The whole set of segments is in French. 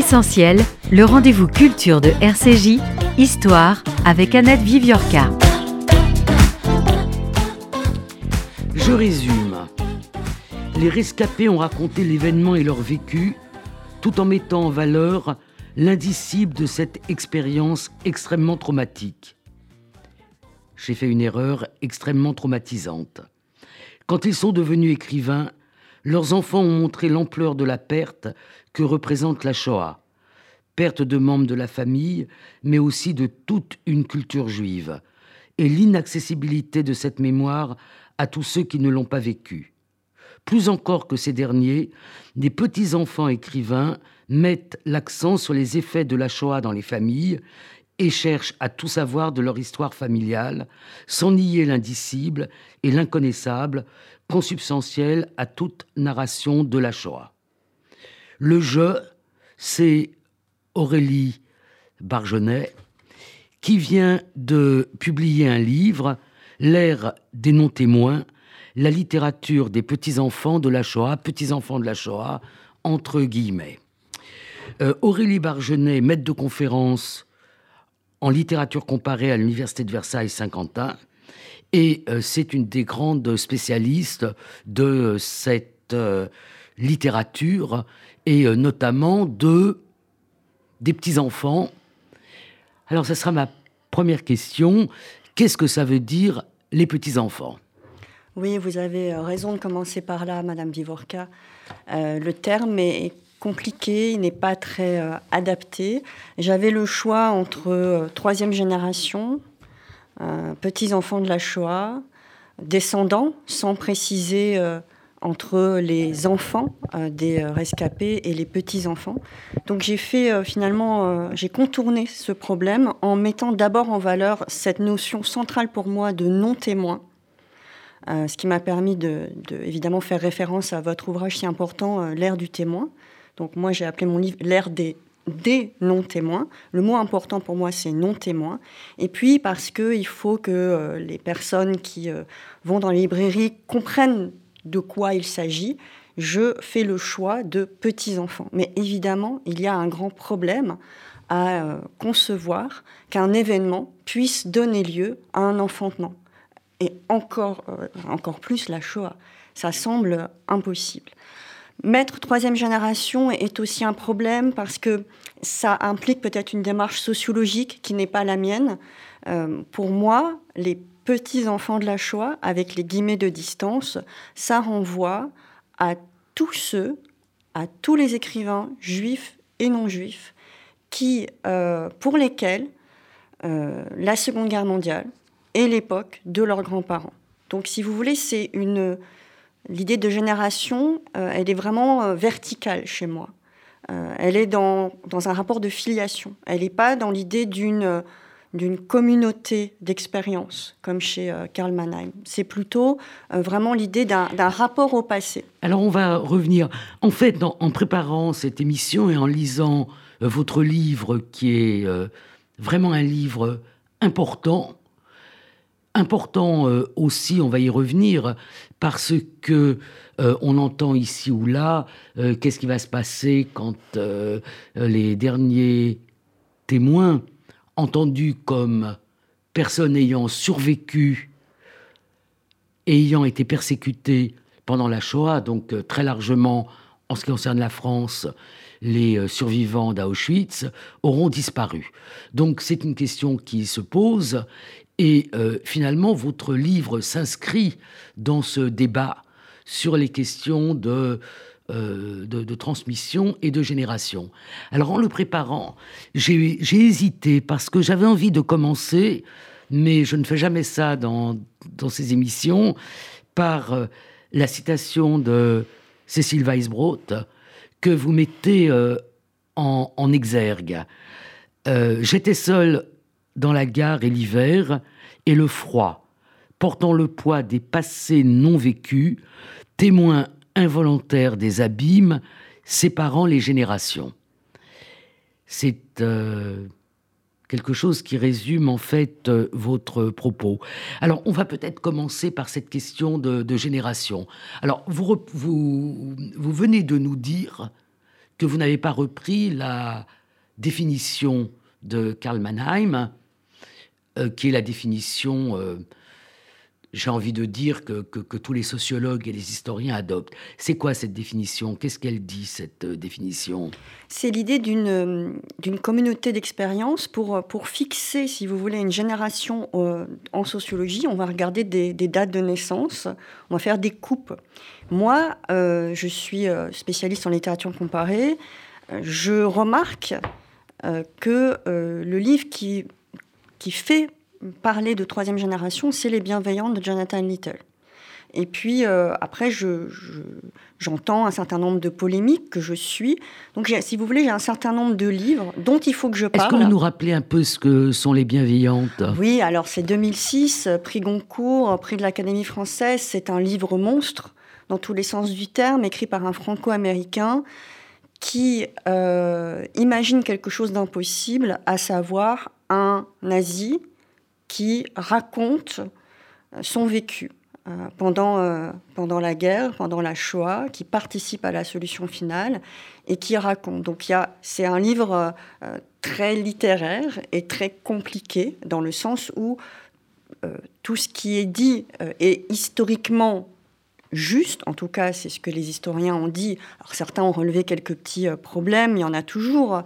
Essentiel, le rendez-vous culture de RCJ, Histoire, avec Annette Viviorca. Je résume. Les rescapés ont raconté l'événement et leur vécu, tout en mettant en valeur l'indicible de cette expérience extrêmement traumatique. J'ai fait une erreur extrêmement traumatisante. Quand ils sont devenus écrivains, leurs enfants ont montré l'ampleur de la perte que représente la Shoah. Perte de membres de la famille, mais aussi de toute une culture juive, et l'inaccessibilité de cette mémoire à tous ceux qui ne l'ont pas vécue. Plus encore que ces derniers, des petits-enfants écrivains mettent l'accent sur les effets de la Shoah dans les familles et cherchent à tout savoir de leur histoire familiale, sans nier l'indicible et l'inconnaissable, consubstantiel à toute narration de la Shoah. Le jeu, c'est Aurélie Bargenet, qui vient de publier un livre, L'ère des non-témoins, la littérature des petits-enfants de la Shoah, petits-enfants de la Shoah, entre guillemets. Euh, Aurélie Bargenet, maître de conférence en littérature comparée à l'Université de Versailles Saint-Quentin, et euh, c'est une des grandes spécialistes de cette euh, littérature et euh, notamment de des petits-enfants. Alors, ça sera ma première question. Qu'est-ce que ça veut dire les petits-enfants? Oui, vous avez euh, raison de commencer par là, Madame Divorka. Euh, le terme est compliqué, il n'est pas très adapté. J'avais le choix entre troisième génération, petits-enfants de la Shoah, descendants, sans préciser entre les enfants euh, des euh, rescapés et les petits-enfants. Donc j'ai fait euh, finalement, j'ai contourné ce problème en mettant d'abord en valeur cette notion centrale pour moi de non-témoin, ce qui m'a permis de, évidemment faire référence à votre ouvrage si important, L'ère du témoin. Donc moi j'ai appelé mon livre L'ère des des non-témoins. Le mot important pour moi, c'est non-témoin. Et puis parce qu'il faut que les personnes qui vont dans les librairies comprennent de quoi il s'agit, je fais le choix de petits-enfants. Mais évidemment, il y a un grand problème à euh, concevoir qu'un événement puisse donner lieu à un enfantement. Et encore, euh, encore plus la Shoah. Ça semble impossible. Mettre troisième génération est aussi un problème parce que ça implique peut-être une démarche sociologique qui n'est pas la mienne. Euh, pour moi, les petits-enfants de la Shoah, avec les guillemets de distance, ça renvoie à tous ceux, à tous les écrivains juifs et non juifs, qui, euh, pour lesquels euh, la Seconde Guerre mondiale est l'époque de leurs grands-parents. Donc, si vous voulez, c'est une l'idée de génération, euh, elle est vraiment verticale chez moi. elle est dans, dans, un rapport de filiation. Elle n'est pas dans l'idée d'une d'une communauté d'expérience, comme chez euh, Karl Mannheim. C'est plutôt euh, vraiment l'idée d'un rapport au passé. Alors on va revenir. En fait, en préparant cette émission et en lisant euh, votre livre, qui est vraiment un livre important, important aussi, on va y revenir, parce que on entend ici ou là qu'est-ce qui va se passer quand les derniers témoins entendu comme personne ayant survécu ayant été persécuté pendant la Shoah, donc euh, très largement en ce qui concerne la France, les euh, survivants d'Auschwitz auront disparu. Donc c'est une question qui se pose et euh, finalement votre livre s'inscrit dans ce débat sur les questions de euh, de, transmission et de génération. Alors en le préparant, j'ai hésité parce que j'avais envie de commencer, mais je ne fais jamais ça dans, dans ces émissions, par euh, la citation de Cécile Weisbrot que vous mettez euh, en, en, exergue. J'étais seul dans la gare et l'hiver et le froid, portant le poids des passés non vécus, témoin involontaire des abîmes séparant les générations. C'est euh, quelque chose qui résume en fait euh, votre propos. Alors, on va peut-être commencer par cette question de, génération. Alors, vous, venez de nous dire que vous n'avez pas repris la définition de Karl Mannheim, euh, qui est la définition j'ai envie de dire, que, que, tous les sociologues et les historiens adoptent. C'est quoi cette définition? Qu'est-ce qu'elle dit, cette euh, définition? C'est l'idée d'une, euh, d'une communauté d'expérience pour, euh, pour fixer, si vous voulez, une génération en sociologie. On va regarder des, dates de naissance, on va faire des coupes. Moi, je suis spécialiste en littérature comparée. Je remarque que le livre qui, qui fait parler de troisième génération, c'est Les Bienveillantes de Jonathan Little. Et puis euh, après, j'entends un certain nombre de polémiques que je suis. Donc, si vous voulez, j'ai un certain nombre de livres dont il faut que je parle. Est-ce que vous nous rappelez un peu ce que sont les bienveillantes? Oui, alors c'est 2006, prix Goncourt, prix de l'Académie française. C'est un livre monstre, dans tous les sens du terme, écrit par un franco-américain qui euh, imagine quelque chose d'impossible, à savoir un nazi qui raconte euh, son vécu euh, pendant, euh, pendant la guerre, pendant la Shoah, qui participe à la solution finale et qui raconte. Donc c'est un livre très littéraire et très compliqué dans le sens où tout ce qui est dit est historiquement juste, en tout cas c'est ce que les historiens ont dit. Alors certains ont relevé quelques petits problèmes, il y en a toujours,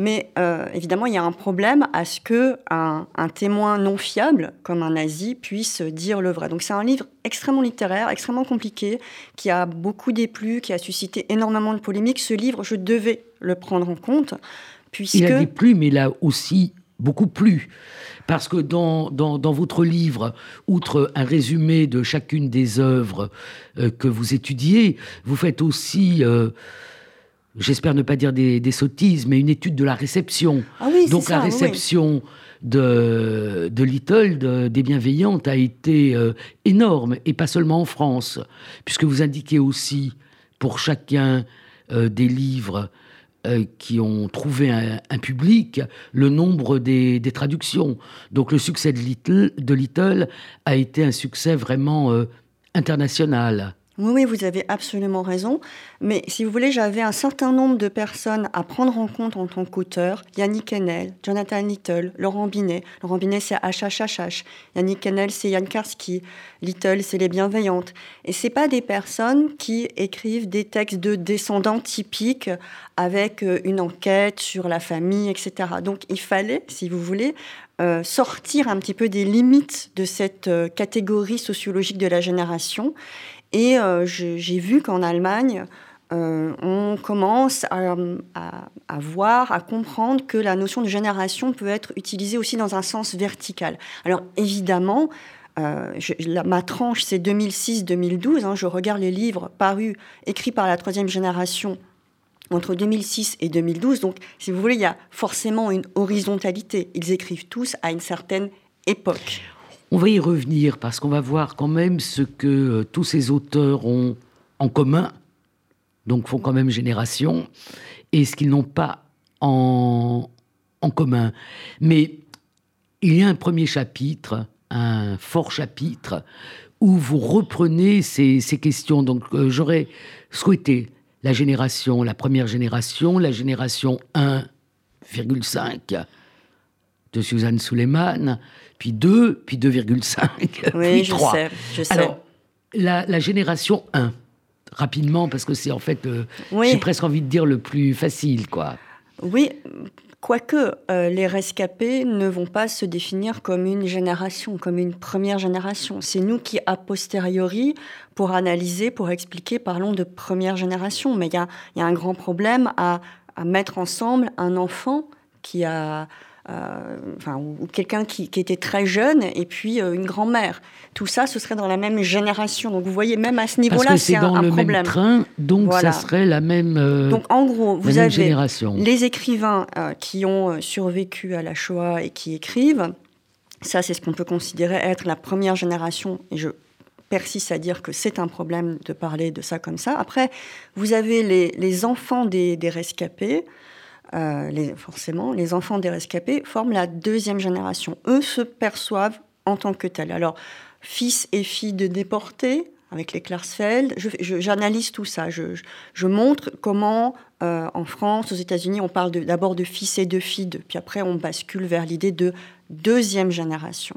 mais euh, évidemment, il y a un problème à ce que un, témoin non fiable, comme un nazi, puisse dire le vrai. Donc c'est un livre extrêmement littéraire, extrêmement compliqué, qui a beaucoup déplu, qui a suscité énormément de polémiques. Ce livre, je devais le prendre en compte, puisque... Il a déplu, mais il a aussi beaucoup plu. Parce que dans, dans, votre livre, outre un résumé de chacune des œuvres euh, que vous étudiez, vous faites aussi... Euh, j'espère ne pas dire des, sottises, mais une étude de la réception. Ah oui, Donc la réception de, de Little, des Bienveillantes, a été euh, énorme, et pas seulement en France, puisque vous indiquez aussi pour chacun des livres euh, qui ont trouvé un, public, le nombre des, traductions. Donc le succès de Little, de Little a été un succès vraiment international. Oui, oui, vous avez absolument raison. Mais si vous voulez, j'avais un certain nombre de personnes à prendre en compte en tant qu'auteur. Yannick Enel, Jonathan Little, Laurent Binet. Laurent Binet, c'est HHHH. Yannick Enel, c'est Yann Karski. Little, c'est Les Bienveillantes. Et c'est pas des personnes qui écrivent des textes de descendants typiques avec euh, une enquête sur la famille, etc. Donc il fallait, si vous voulez, euh, sortir un petit peu des limites de cette euh, catégorie sociologique de la génération et euh, j'ai vu qu'en Allemagne, euh, on commence à, voir, à comprendre que la notion de génération peut être utilisée aussi dans un sens vertical. Alors évidemment, euh, ma tranche, c'est 2006-2012. Hein, je regarde les livres parus, écrits par la troisième génération entre 2006 et 2012. Donc, si vous voulez, il y a forcément une horizontalité. Ils écrivent tous à une certaine époque. On va y revenir parce qu'on va voir quand même ce que euh, tous ces auteurs ont en commun, donc font quand même génération, et ce qu'ils n'ont pas en, en commun. Mais il y a un premier chapitre, un fort chapitre, où vous reprenez ces, questions. Donc euh, j'aurais souhaité la génération, la première génération, la génération 1,5 de Suzanne Suleiman, puis 2, puis 2,5, puis 3. Sais, je sais. Alors, la, génération 1, rapidement, parce que c'est en fait, euh, j'ai presque envie de dire le plus facile, quoi. Oui, quoique euh, les rescapés ne vont pas se définir comme une génération, comme une première génération. C'est nous qui, a posteriori, pour analyser, pour expliquer, parlons de première génération. Mais il y a, y a, un grand problème à, à mettre ensemble un enfant qui a enfin, ou, quelqu'un qui, était très jeune et puis euh, une grand-mère. Tout ça, ce serait dans la même génération. Donc vous voyez, même à ce niveau-là, c'est un, dans le Même train, donc ça serait la même. Euh, donc en gros, vous avez les écrivains qui ont survécu à la Shoah et qui écrivent. Ça, c'est ce qu'on peut considérer être la première génération. Et je persiste à dire que c'est un problème de parler de ça comme ça. Après, vous avez les, enfants des rescapés. Euh, les, forcément, les enfants des rescapés forment la deuxième génération. Eux se perçoivent en tant que tels. Alors, fils et filles de déportés, avec les Klarsfeld. J'analyse tout ça. Je, montre comment, euh, en France, aux États-Unis, on parle d'abord de, fils et de filles, puis après on bascule vers l'idée de deuxième génération.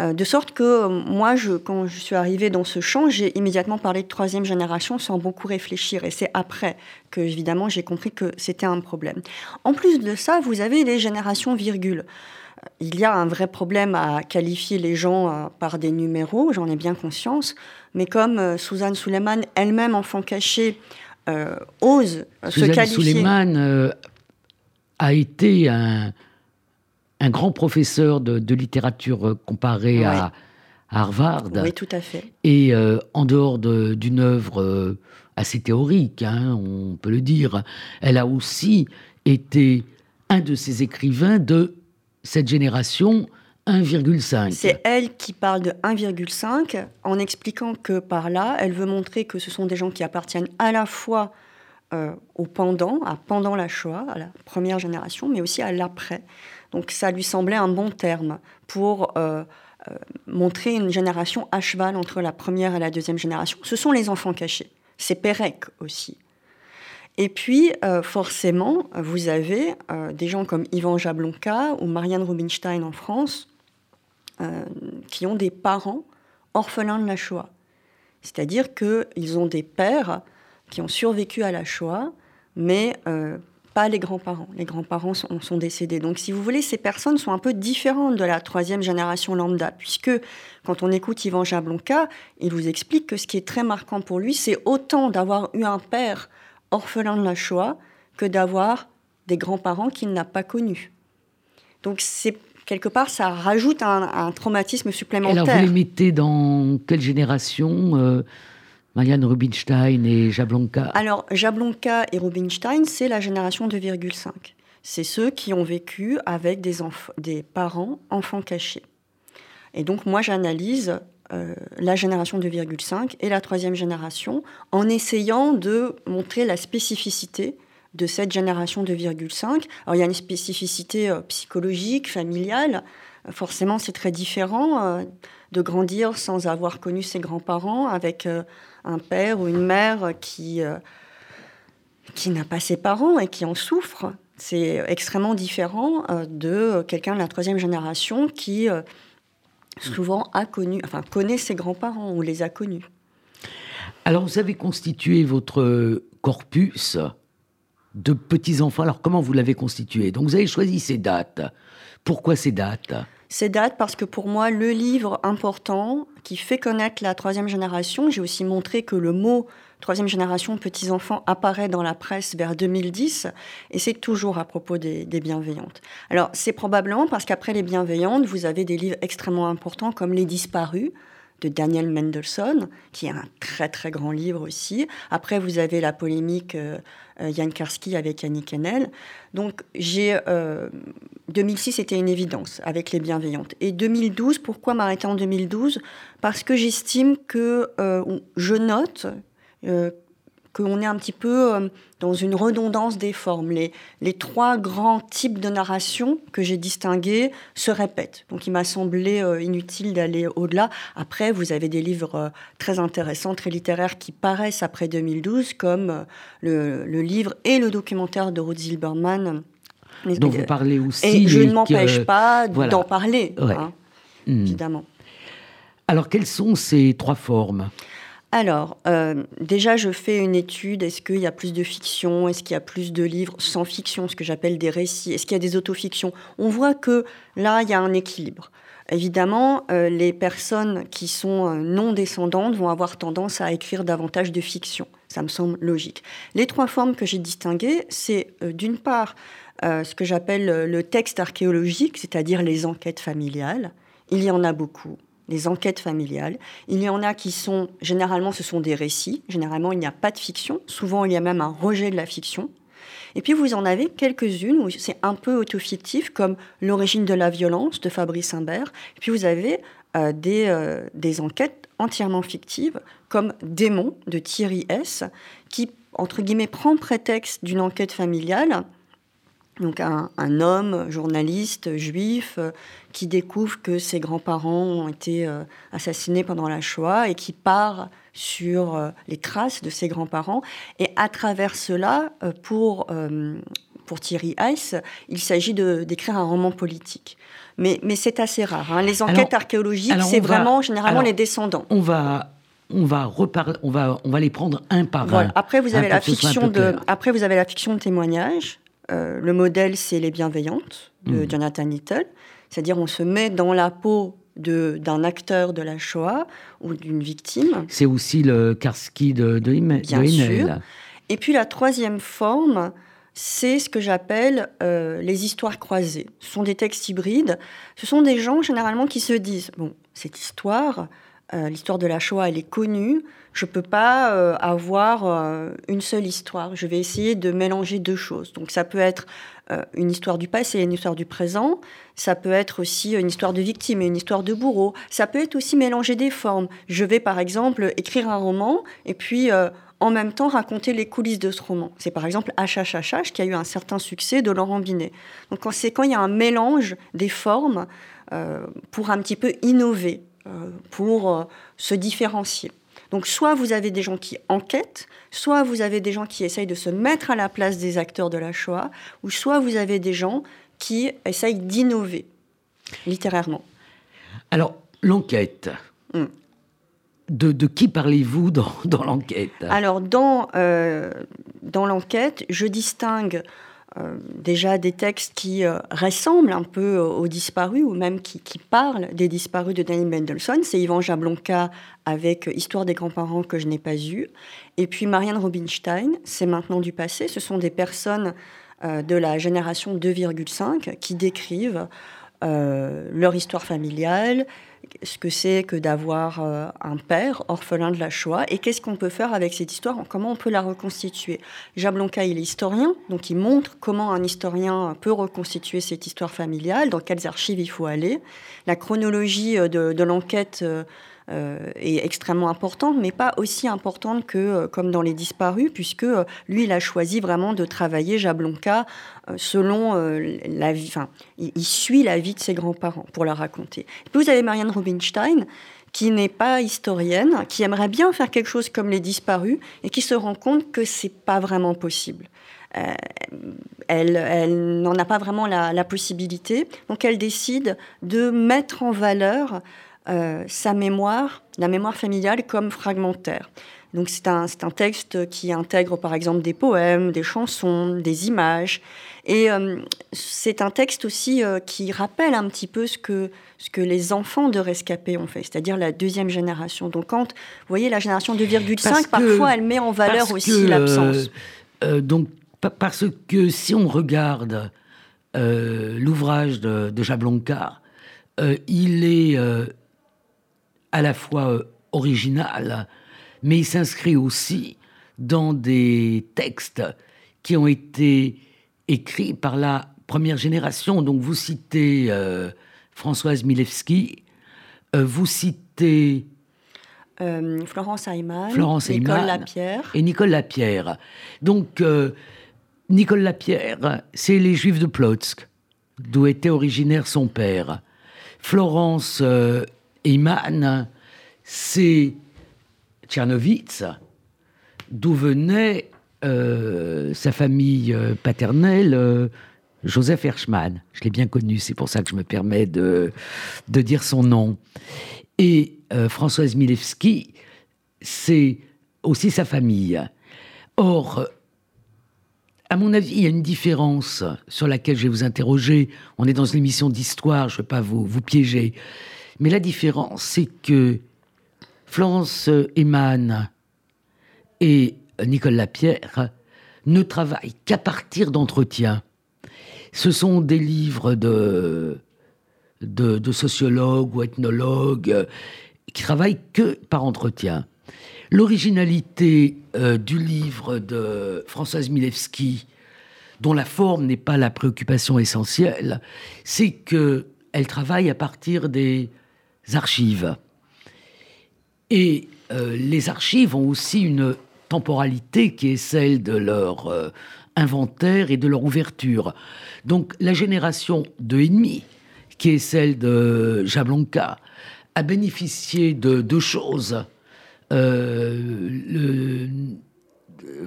Euh, de sorte que euh, moi, je, quand je suis arrivée dans ce champ, j'ai immédiatement parlé de troisième génération sans beaucoup réfléchir. Et c'est après que, évidemment, j'ai compris que c'était un problème. En plus de ça, vous avez les générations virgules. Euh, il y a un vrai problème à qualifier les gens par des numéros, j'en ai bien conscience. Mais comme Suzanne Suleiman, elle-même enfant caché, ose se qualifier. Suleiman a été un un grand professeur de, littérature comparée à, Harvard. Oui, tout à fait. Et euh, en dehors d'une œuvre euh, assez théorique, hein, on peut le dire, elle a aussi été un de ces écrivains de cette génération 1,5. C'est elle qui parle de 1,5 en expliquant que par là, elle veut montrer que ce sont des gens qui appartiennent à la fois euh, au pendant, à pendant la Shoah, à la première génération, mais aussi à l'après. Donc ça lui semblait un bon terme pour euh, euh, montrer une génération à cheval entre la première et la deuxième génération. Ce sont les enfants cachés. C'est Pérec aussi. Et puis, euh, forcément, vous avez des gens comme Ivan Jablonka ou Marianne Rubinstein en France qui ont des parents orphelins de la Shoah. C'est-à-dire qu'ils ont des pères qui ont survécu à la Shoah, mais pas les grands-parents. Les grands-parents sont, sont, décédés. Donc, si vous voulez, ces personnes sont un peu différentes de la troisième génération lambda, puisque quand on écoute Yvan Jablonka, il vous explique que ce qui est très marquant pour lui, c'est autant d'avoir eu un père orphelin de la Shoah que d'avoir des grands-parents qu'il n'a pas connus. Donc, c'est quelque part, ça rajoute un, traumatisme supplémentaire. alors, vous les mettez dans quelle génération euh, Marianne Rubinstein et Jablonka Alors, Jablonka et Rubinstein, c'est la génération 2,5. C'est ceux qui ont vécu avec des, parents enfants cachés. Et donc, moi, j'analyse euh, la génération 2,5 et la troisième génération en essayant de montrer la spécificité de cette génération 2,5. Alors, il y a une spécificité euh, psychologique, familiale. Forcément, c'est très différent euh, de grandir sans avoir connu ses grands-parents avec un père ou une mère qui, euh, qui n'a pas ses parents et qui en souffre. C'est extrêmement différent euh, de quelqu'un de la troisième génération qui euh, souvent a connu, enfin connaît ses grands-parents ou les a connus. Alors vous avez constitué votre corpus de petits-enfants. Alors comment vous l'avez constitué? Donc vous avez choisi ces dates. Pourquoi ces dates? Ces dates parce que pour moi, le livre important qui fait connaître la troisième génération, j'ai aussi montré que le mot troisième génération petits-enfants apparaît dans la presse vers 2010 et c'est toujours à propos des, des bienveillantes. Alors c'est probablement parce qu'après les bienveillantes, vous avez des livres extrêmement importants comme Les disparus de Daniel Mendelssohn, qui est un très très grand livre aussi. Après, vous avez la polémique euh, euh, Jan Karski avec Yannick Enel. Donc, j'ai 2006, euh, c'était une évidence avec les bienveillantes. Et 2012, pourquoi m'arrêter en 2012 Parce que j'estime que je note qu'on est un petit peu euh, dans une redondance des formes. Les, les trois grands types de narration que j'ai distingués se répètent. Donc il m'a semblé euh, inutile d'aller au-delà. Après, vous avez des livres euh, très intéressants, très littéraires qui paraissent après 2012, comme le, livre et le documentaire de Ruth Zilberman. Dont vous parlez aussi. Et je ne m'empêche pas d'en parler, hein, hmm. évidemment. Alors, quelles sont ces trois formes? Alors, euh, déjà, je fais une étude. Est-ce qu'il y a plus de fiction? Est-ce qu'il y a plus de livres sans fiction, ce que j'appelle des récits? Est-ce qu'il y a des autofictions? On voit que là, il y a un équilibre. Évidemment, euh, les personnes qui sont euh, non descendantes vont avoir tendance à écrire davantage de fiction. Ça me semble logique. Les trois formes que j'ai distinguées, c'est d'une part ce que j'appelle le texte archéologique, c'est-à-dire les enquêtes familiales. Il y en a beaucoup les enquêtes familiales. Il y en a qui sont, généralement, ce sont des récits. Généralement, il n'y a pas de fiction. Souvent, il y a même un rejet de la fiction. Et puis, vous en avez quelques-unes où c'est un peu autofictif, comme L'origine de la violence de Fabrice Imbert. Et puis, vous avez euh, des, euh, des enquêtes entièrement fictives, comme Démon de Thierry S., qui, entre guillemets, prend prétexte d'une enquête familiale donc un, homme, journaliste, juif, euh, qui découvre que ses grands-parents ont été euh, assassinés pendant la Shoah et qui part sur euh, les traces de ses grands-parents. Et à travers cela, pour, pour Thierry Heiss, il s'agit d'écrire un roman politique. Mais, mais c'est assez rare. Hein. Les enquêtes archéologiques, c'est vraiment généralement les descendants. On va on va on va, on va les prendre un par un. Après, vous avez la fiction de, après, vous avez la fiction de témoignage. Le modèle, c'est Les Bienveillantes de mmh. Jonathan Little. C'est-à-dire, on se met dans la peau d'un acteur de la Shoah ou d'une victime. C'est aussi le Karski de, de, Bien sûr. Et puis la troisième forme, c'est ce que j'appelle euh, les histoires croisées. Ce sont des textes hybrides. Ce sont des gens généralement qui se disent bon, cette histoire, euh, l'histoire de la Shoah, elle est connue. Je ne peux pas euh, avoir une seule histoire. Je vais essayer de mélanger deux choses. Donc ça peut être euh, une histoire du passé et une histoire du présent. Ça peut être aussi une histoire de victime et une histoire de bourreau. Ça peut être aussi mélanger des formes. Je vais par exemple écrire un roman et puis euh, en même temps raconter les coulisses de ce roman. C'est par exemple HHHH qui a eu un certain succès de Laurent Binet. Donc c'est quand il y a un mélange des formes euh, pour un petit peu innover, pour se différencier. Donc soit vous avez des gens qui enquêtent, soit vous avez des gens qui essayent de se mettre à la place des acteurs de la Shoah, ou soit vous avez des gens qui essayent d'innover littérairement. Alors, l'enquête. Hmm. De, qui parlez-vous dans, l'enquête? Alors, dans, euh, dans l'enquête, je distingue euh, déjà des textes qui euh, ressemblent un peu aux, disparus ou même qui, parlent des disparus de Daniel Mendelssohn. C'est Ivan Jablonka avec Histoire des grands-parents que je n'ai pas eu. Et puis Marianne Rubinstein, c'est maintenant du passé. Ce sont des personnes euh, de la génération 2,5 qui décrivent leur histoire familiale, ce que c'est que d'avoir euh, un père orphelin de la Shoah et qu'est-ce qu'on peut faire avec cette histoire, comment on peut la reconstituer. Jablonka, il est historien, donc il montre comment un historien peut reconstituer cette histoire familiale, dans quelles archives il faut aller. La chronologie euh, de, l'enquête euh, est extrêmement importante, mais pas aussi importante que euh, comme dans Les Disparus, puisque euh, lui, il a choisi vraiment de travailler Jablonka selon la vie. Enfin, il, suit la vie de ses grands-parents pour la raconter. Et puis vous avez Marianne Rubinstein qui n'est pas historienne, qui aimerait bien faire quelque chose comme les disparus et qui se rend compte que c'est pas vraiment possible. elle, elle n'en a pas vraiment la, possibilité, donc elle décide de mettre en valeur euh, sa mémoire, la mémoire familiale, comme fragmentaire. Donc c'est un, un, texte qui intègre par exemple des poèmes, des chansons, des images. Et euh, c'est un texte aussi euh, qui rappelle un petit peu ce que, ce que les enfants de rescapés ont fait, c'est-à-dire la deuxième génération. Donc quand, vous voyez, la génération 2,5, parfois elle met en valeur aussi l'absence. donc parce que si on regarde l'ouvrage de, de Jablonka, il est à la fois euh, original, mais il s'inscrit aussi dans des textes qui ont été écrits par la première génération. Donc vous citez euh, Françoise Milewski, euh, vous citez... Florence Ayman, Florence Nicole Lapierre. Et Nicole Lapierre. Donc, Nicole Lapierre, c'est les Juifs de Plotzk, d'où était originaire son père. Florence Iman, c'est Tchernovitz, d'où venait euh, sa famille euh, paternelle, euh, Joseph Herschmann. Je l'ai bien connu, c'est pour ça que je me permets de, de dire son nom. Et Françoise Milewski, c'est aussi sa famille. Or, à mon avis, il y a une différence sur laquelle je vais vous interroger. On est dans une émission d'histoire, je ne veux pas vous, vous piéger. Mais la différence, c'est que Florence Eman et Nicole Lapierre ne travaillent qu'à partir d'entretiens. Ce sont des livres de, de, sociologues ou ethnologues qui travaillent que par entretien. L'originalité euh, du livre de Françoise Milewski, dont la forme n'est pas la préoccupation essentielle, c'est qu'elle travaille à partir des archives. Et euh, les archives ont aussi une temporalité qui est celle de leur euh, inventaire et de leur ouverture. Donc la génération de ennemis, qui est celle de Jablonka, a bénéficié de deux choses. le,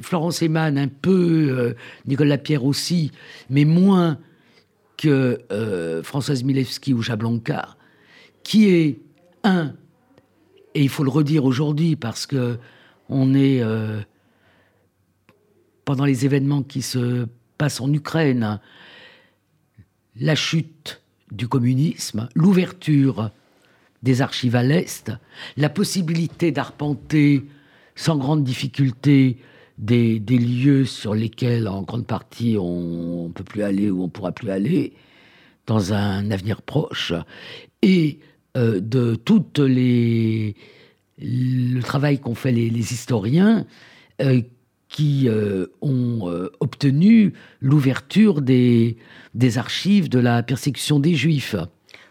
Florence Eman un peu, Nicolas Pierre aussi, mais moins que Françoise Milewski ou Jablanca, qui est un, et il faut le redire aujourd'hui parce que on est pendant les événements qui se passent en Ukraine, la chute du communisme, l'ouverture des archives à l'Est, la possibilité d'arpenter sans grande difficulté des, lieux sur lesquels, en grande partie, on ne peut plus aller ou on ne pourra plus aller dans un avenir proche, et euh, de toutes les le travail qu'ont fait les, historiens euh, qui euh, ont obtenu l'ouverture des, des archives de la persécution des Juifs.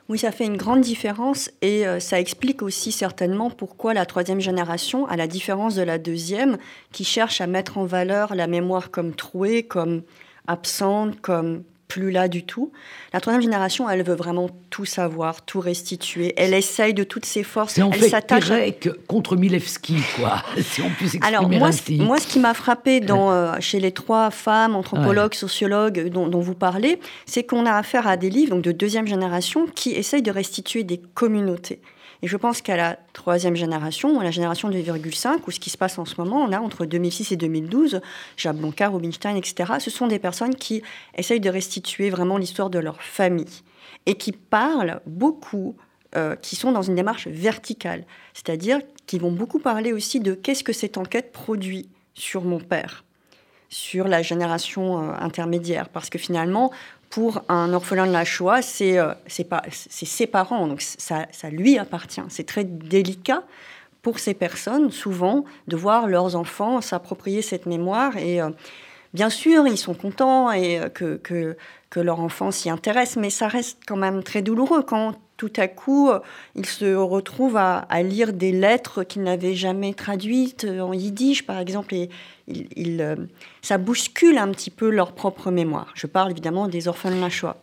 Oui, ça fait une grande différence et ça explique aussi certainement pourquoi la troisième génération, à la différence de la deuxième, qui cherche à mettre en valeur la mémoire comme trouée, comme absente, comme plus là du tout. La troisième génération, elle veut vraiment tout savoir, tout restituer. Elle essaye de toutes ses forces. C'est en elle fait contre Milevski, quoi, si on peut s'exprimer Alors, moi, moi, ce qui m'a frappé dans, euh, chez les trois femmes, anthropologues, sociologues dont, dont, vous parlez, c'est qu'on a affaire à des livres donc, de deuxième génération qui essayent de restituer des communautés. Et je pense qu'à la troisième génération, la génération 2,5, ou ce qui se passe en ce moment, on a entre 2006 et 2012, Jablonka, Rubinstein, etc., ce sont des personnes qui essayent de restituer vraiment l'histoire de leur famille et qui parlent beaucoup, euh, qui sont dans une démarche verticale, c'est-à-dire qui vont beaucoup parler aussi de qu'est-ce que cette enquête produit sur mon père sur la génération euh, intermédiaire. Parce que finalement, pour un orphelin de la Shoah, c'est euh, ses parents, donc ça, ça lui appartient. C'est très délicat pour ces personnes, souvent, de voir leurs enfants s'approprier cette mémoire. Et euh, bien sûr, ils sont contents et euh, que, que, que leur enfant s'y intéresse, mais ça reste quand même très douloureux quand tout à coup, ils se retrouvent à, lire des lettres qu'ils n'avaient jamais traduites en yiddish, par exemple, et il, ça bouscule un petit peu leur propre mémoire. Je parle évidemment des orphelins de la Shoah.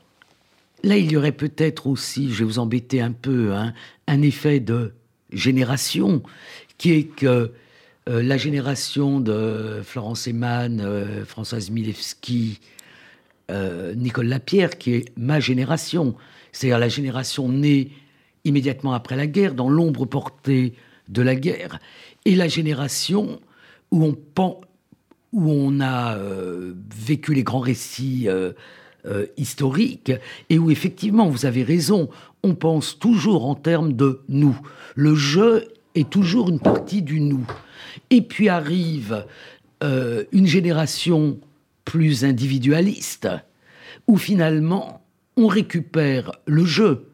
Là, il y aurait peut-être aussi, je vais vous embêter un peu, hein, un effet de génération, qui est que euh, la génération de Florence Eman, euh, Françoise Milewski, euh, Nicole Lapierre, qui est ma génération, c'est-à-dire la génération née immédiatement après la guerre, dans l'ombre portée de la guerre, et la génération où on, où on a euh, vécu les grands récits euh, euh, historiques, et où effectivement, vous avez raison, on pense toujours en termes de nous. Le je est toujours une partie du nous. Et puis arrive une génération plus individualiste, où finalement on récupère le jeu.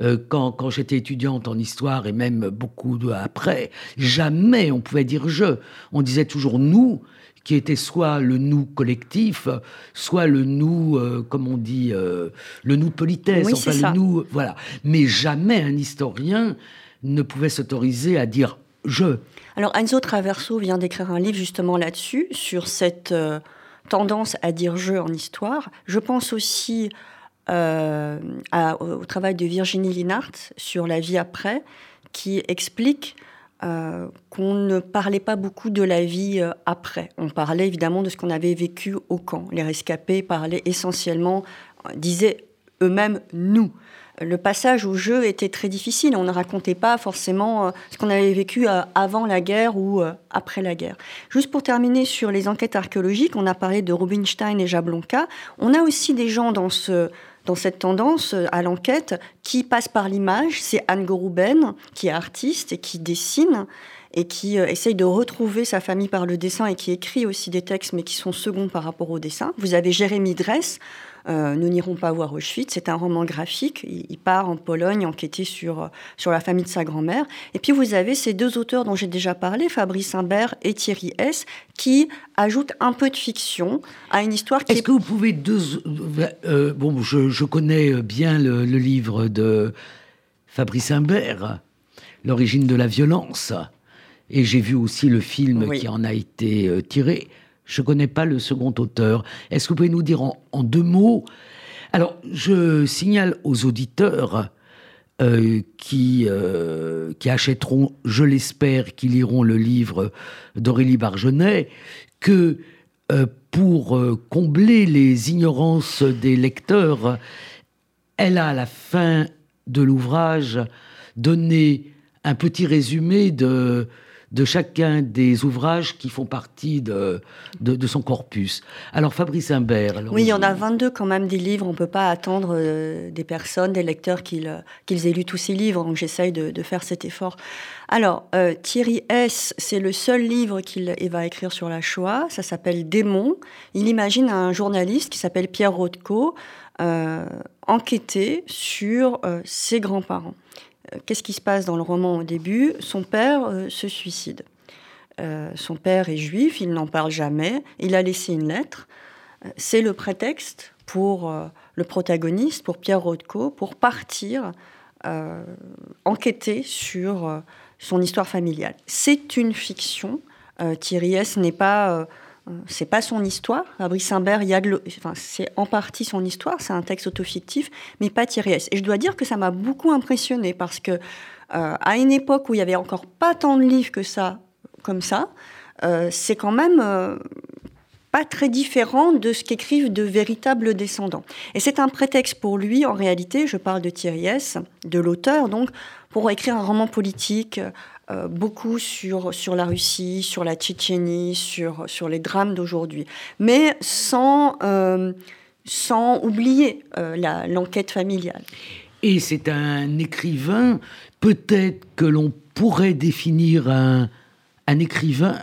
Euh, quand, quand j'étais étudiante en histoire et même beaucoup de, après, jamais on pouvait dire je. On disait toujours nous, qui était soit le nous collectif, soit le nous, euh, comme on dit, euh, le nous politesse, oui, enfin le nous, voilà. Mais jamais un historien ne pouvait s'autoriser à dire je. Alors Enzo Traverso vient d'écrire un livre justement là-dessus, sur cette tendance à dire je en histoire. Je pense aussi euh, au travail de Virginie Linhart sur la vie après, qui explique euh, qu'on ne parlait pas beaucoup de la vie euh, après. On parlait évidemment de ce qu'on avait vécu au camp. Les rescapés parlaient essentiellement, disaient eux-mêmes nous. Le passage au jeu était très difficile. On ne racontait pas forcément ce qu'on avait vécu avant la guerre ou après la guerre. Juste pour terminer sur les enquêtes archéologiques, on a parlé de Rubinstein et Jablonka. On a aussi des gens dans ce, dans cette tendance euh, à l'enquête qui passe par l'image. C'est Anne Gorouben, qui est artiste et qui dessine et qui euh, essaye de retrouver sa famille par le dessin et qui écrit aussi des textes, mais qui sont seconds par rapport au dessin. Vous avez Jérémy Dress, euh, Nous n'irons pas voir Auschwitz. C'est un roman graphique. Il, part en Pologne enquêter sur, euh, sur la famille de sa grand-mère. Et puis vous avez ces deux auteurs dont j'ai déjà parlé, Fabrice Imbert et Thierry S., qui ajoutent un peu de fiction à une histoire qui Est-ce que vous pouvez deux... Bon, je, connais bien le, livre de Fabrice Imbert, L'origine de la violence. Et j'ai vu aussi le film qui en a été tiré. Je ne connais pas le second auteur. Est-ce que vous pouvez nous dire en, deux mots? Alors, je signale aux auditeurs qui, qui achèteront, je l'espère, qui liront le livre d'Aurélie Bargenet, que pour combler les ignorances des lecteurs, elle a à la fin de l'ouvrage donné un petit résumé de, de chacun des ouvrages qui font partie de, de, son corpus. Alors Fabrice Imbert. oui, il y en a 22 quand même des livres. On ne peut pas attendre euh, des personnes, des lecteurs qu'ils aient lu tous ces livres. Donc j'essaye de, faire cet effort. Alors euh, Thierry S, c'est le seul livre qu'il va écrire sur la Shoah. Ça s'appelle Démon. Il imagine un journaliste qui s'appelle Pierre Rothko euh, enquêter sur ses grands-parents. Euh, qu'est-ce qui se passe dans le roman au début? Son père euh, se suicide. Euh, son père est juif, il n'en parle jamais. Il a laissé une lettre. C'est le prétexte pour le protagoniste, pour Pierre Rothko, pour partir enquêter sur son histoire familiale. C'est une fiction. Thierry S. n'est pas c'est pas son histoire. Fabrice Imbert, enfin, c'est en partie son histoire, c'est un texte autofictif, mais pas Thierry S. Et je dois dire que ça m'a beaucoup impressionné parce que euh, à une époque où il y avait encore pas tant de livres que ça, comme ça, euh, c'est quand même euh, pas très différent de ce qu'écrivent de véritables descendants. Et c'est un prétexte pour lui, en réalité, je parle de Thierry S., de l'auteur, donc, pour écrire un roman politique euh, beaucoup sur, sur la Russie, sur la Tchétchénie, sur, sur les drames d'aujourd'hui, mais sans, euh, sans oublier euh, l'enquête familiale. Et c'est un écrivain, peut-être que l'on pourrait définir un, un écrivain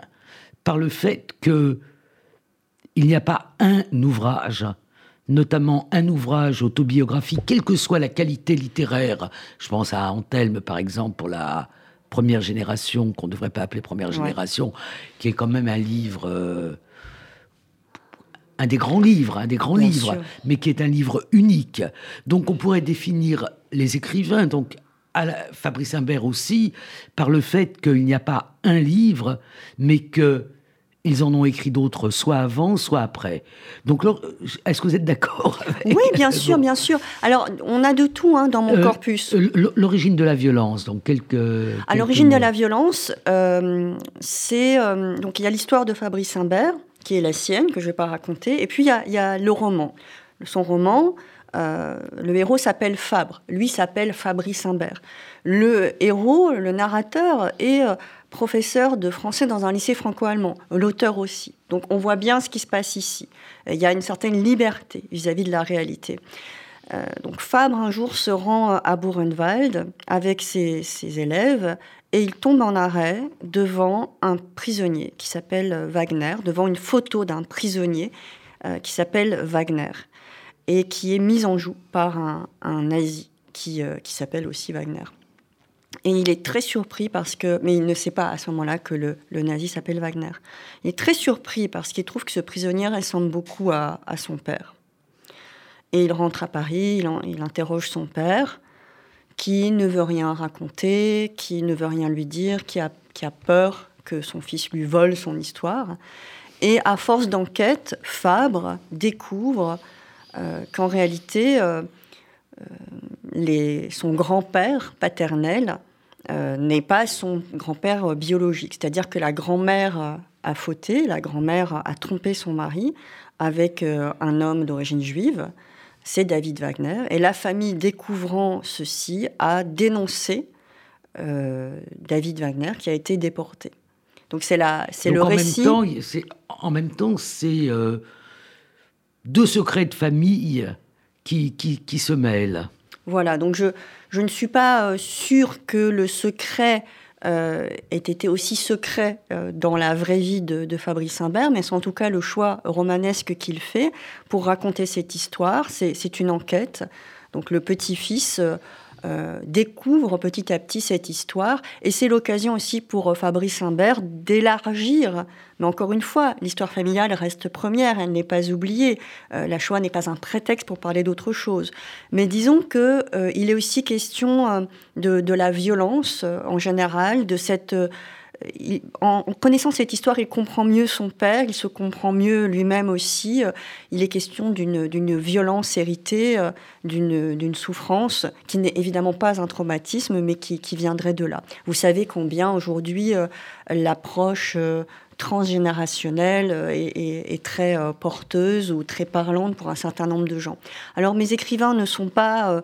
par le fait que il n'y a pas un ouvrage notamment un ouvrage autobiographique, quelle que soit la qualité littéraire. Je pense à Antelme, par exemple, pour la, première génération, qu'on ne devrait pas appeler première génération, qui est quand même un livre, euh, un des grands livres, un des grands livres, mais qui est un livre unique. Donc on pourrait définir les écrivains, donc à Fabrice Imbert aussi, par le fait qu'il n'y a pas un livre, mais que ils en ont écrit d'autres, soit avant, soit après. Donc, est-ce que vous êtes d'accord Oui, bien sûr, bien sûr. Alors, on a de tout hein, dans mon euh, corpus. L'origine de la violence, donc quelques. À l'origine de la violence, euh, c'est euh, donc il y a l'histoire de Fabrice Imbert, qui est la sienne, que je ne vais pas raconter, et puis il y, y a, le roman. Son roman, le héros s'appelle Fabre, lui s'appelle Fabrice Imbert. Le héros, le narrateur, est professeur de français dans un lycée franco-allemand, l'auteur aussi. Donc on voit bien ce qui se passe ici. Il y a une certaine liberté vis-à-vis de la réalité. Euh, donc Fabre un jour se rend à Buchenwald avec ses, élèves et il tombe en arrêt devant un prisonnier qui s'appelle Wagner, devant une photo d'un prisonnier euh, qui s'appelle Wagner et qui est mise en joue par un, nazi qui, euh, qui s'appelle aussi Wagner. Et il est très surpris parce que, mais il ne sait pas à ce moment-là que le, nazi s'appelle Wagner. Il est très surpris parce qu'il trouve que ce prisonnier ressemble beaucoup à, son père. Et il rentre à Paris, il, interroge son père, qui ne veut rien raconter, qui ne veut rien lui dire, qui a, qui a peur que son fils lui vole son histoire. Et à force d'enquête, Fabre découvre euh, qu'en réalité, euh, euh, les, son grand-père paternel euh, n'est pas son grand-père euh, biologique. C'est-à-dire que la grand-mère a fauté, la grand-mère a trompé son mari avec un homme d'origine juive, c'est David Wagner. Et la famille, découvrant ceci, a dénoncé David Wagner qui a été déporté. Donc c'est c'est le récit. en même temps, c'est deux secrets de famille qui, qui, se mêlent. Voilà, donc je, je ne suis pas euh, sûre que le secret euh, ait été aussi secret euh, dans la vraie vie de, Fabrice Imbert, mais c'est en tout cas le choix romanesque qu'il fait pour raconter cette histoire. C'est une enquête. Donc le petit-fils euh, découvre petit à petit cette histoire. Et c'est l'occasion aussi pour euh, Fabrice Imbert d'élargir. Mais encore une fois, l'histoire familiale reste première, elle n'est pas oubliée. Euh, la Shoah n'est pas un prétexte pour parler d'autre chose. Mais disons qu'il est aussi question de, la violence en général, de cette en, connaissant cette histoire, il comprend mieux son père, il se comprend mieux lui-même aussi. Il est question d'une violence héritée, d'une souffrance qui n'est évidemment pas un traumatisme, mais qui, viendrait de là. Vous savez combien aujourd'hui l'approche transgénérationnelle est, très porteuse ou très parlante pour un certain nombre de gens. Alors mes écrivains ne sont pas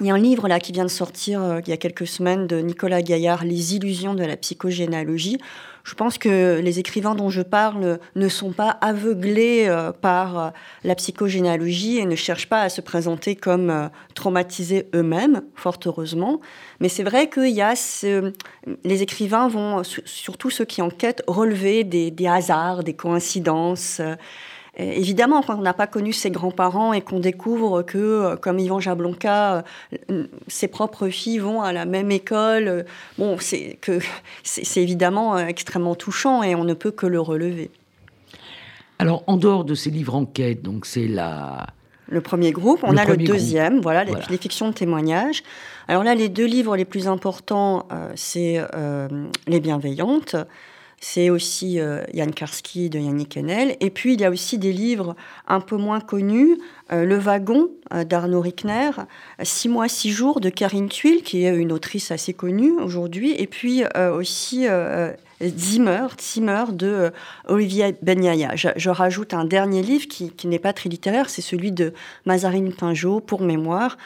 il y a un livre là qui vient de sortir euh, il y a quelques semaines de Nicolas Gaillard, Les illusions de la psychogénéalogie. Je pense que les écrivains dont je parle ne sont pas aveuglés euh, par euh, la psychogénéalogie et ne cherchent pas à se présenter comme traumatisés eux-mêmes, fort heureusement. Mais c'est vrai qu'il les écrivains vont, surtout ceux qui enquêtent, relever des hasards, des coïncidences. Euh, évidemment, quand on n'a pas connu ses grands-parents et qu'on découvre que, euh, comme Yvan Jablonka, euh, ses propres filles vont à la même école, bon, c'est que c'est évidemment extrêmement touchant et on ne peut que le relever. Alors, en dehors de ces livres enquêtes, donc c'est la le premier groupe. On a le deuxième, voilà, les, fictions de témoignages. Alors là, les deux livres les plus importants, c'est Les Bienveillantes c'est aussi euh, Yann Karski de Yannick Enel. Et puis, il y a aussi des livres un peu moins connus. Euh, le Wagon euh, d'Arnaud Rickner, Six mois, six jours de Karine Tuile, qui est une autrice assez connue aujourd'hui. Et puis aussi Zimmer, Zimmer de Olivier Benyaya. Je, rajoute un dernier livre qui, n'est pas très littéraire, c'est celui de Mazarine Pinjot, pour mémoire,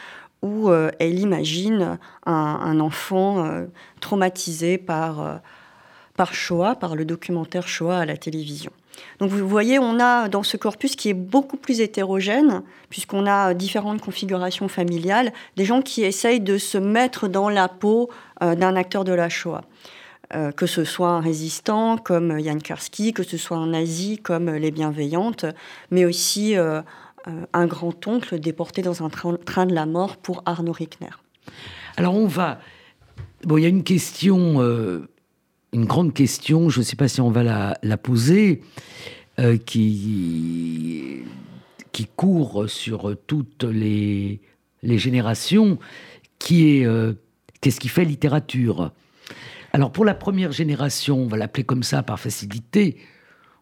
où elle imagine un enfant traumatisé par par Shoah, par le documentaire Shoah à la télévision. Donc vous voyez, on a dans ce corpus qui est beaucoup plus hétérogène, puisqu'on a différentes configurations familiales, des gens qui essayent de se mettre dans la peau euh, d'un acteur de la Shoah. Euh, que ce soit un résistant comme Yann Karski, que ce soit un nazi comme les Bienveillantes, mais aussi euh, un grand-oncle déporté dans un train, de la mort pour Arnaud Rickner. Alors on va... Bon, il y a une question une grande question, je ne sais pas si on va la, poser, euh, qui, court sur toutes les, générations, qui est euh, qu'est-ce qui fait littérature? Alors pour la première génération, on va l'appeler comme ça par facilité,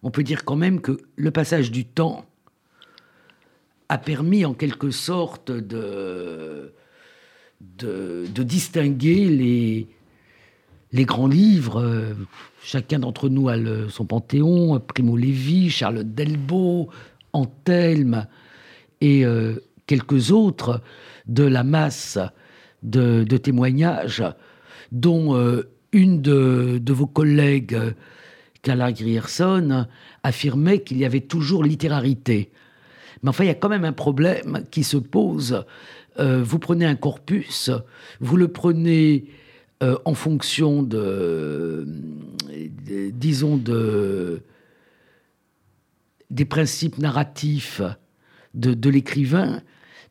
on peut dire quand même que le passage du temps a permis en quelque sorte de distinguer les, les grands livres, euh, chacun d'entre nous a son panthéon, Primo Levi, Charlotte Delbo, Antelme et euh, quelques autres de la masse de, témoignages, dont euh, une de, vos collègues, Carla Grierson, affirmait qu'il y avait toujours littérarité. Mais enfin, il y a quand même un problème qui se pose. vous prenez un corpus, vous le prenez euh, en fonction de, disons, de, des principes narratifs de, l'écrivain.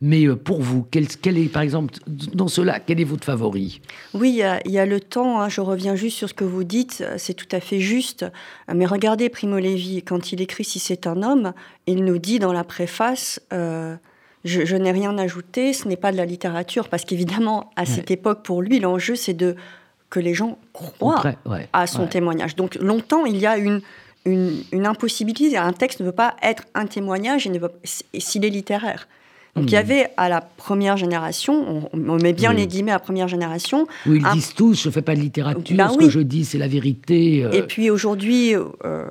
Mais euh, pour vous, quel, est, par exemple, dans cela, quel est votre favori? Oui, il y, a, le temps. Hein, je reviens juste sur ce que vous dites. C'est tout à fait juste. Mais regardez Primo Levi, quand il écrit Si c'est un homme, il nous dit dans la préface euh, je, n'ai rien ajouté, ce n'est pas de la littérature, parce qu'évidemment, à cette époque, pour lui, l'enjeu, c'est de que les gens croient à son témoignage. Donc longtemps, il y a une, une, impossibilité. Un texte ne peut pas être un témoignage s'il est littéraire. Donc il y hmm. avait à la première génération, on, met bien les guillemets à première génération. Où ils disent tous, je ne fais pas de littérature, bah ce que je dis c'est la vérité. Euh. Et puis aujourd'hui, euh,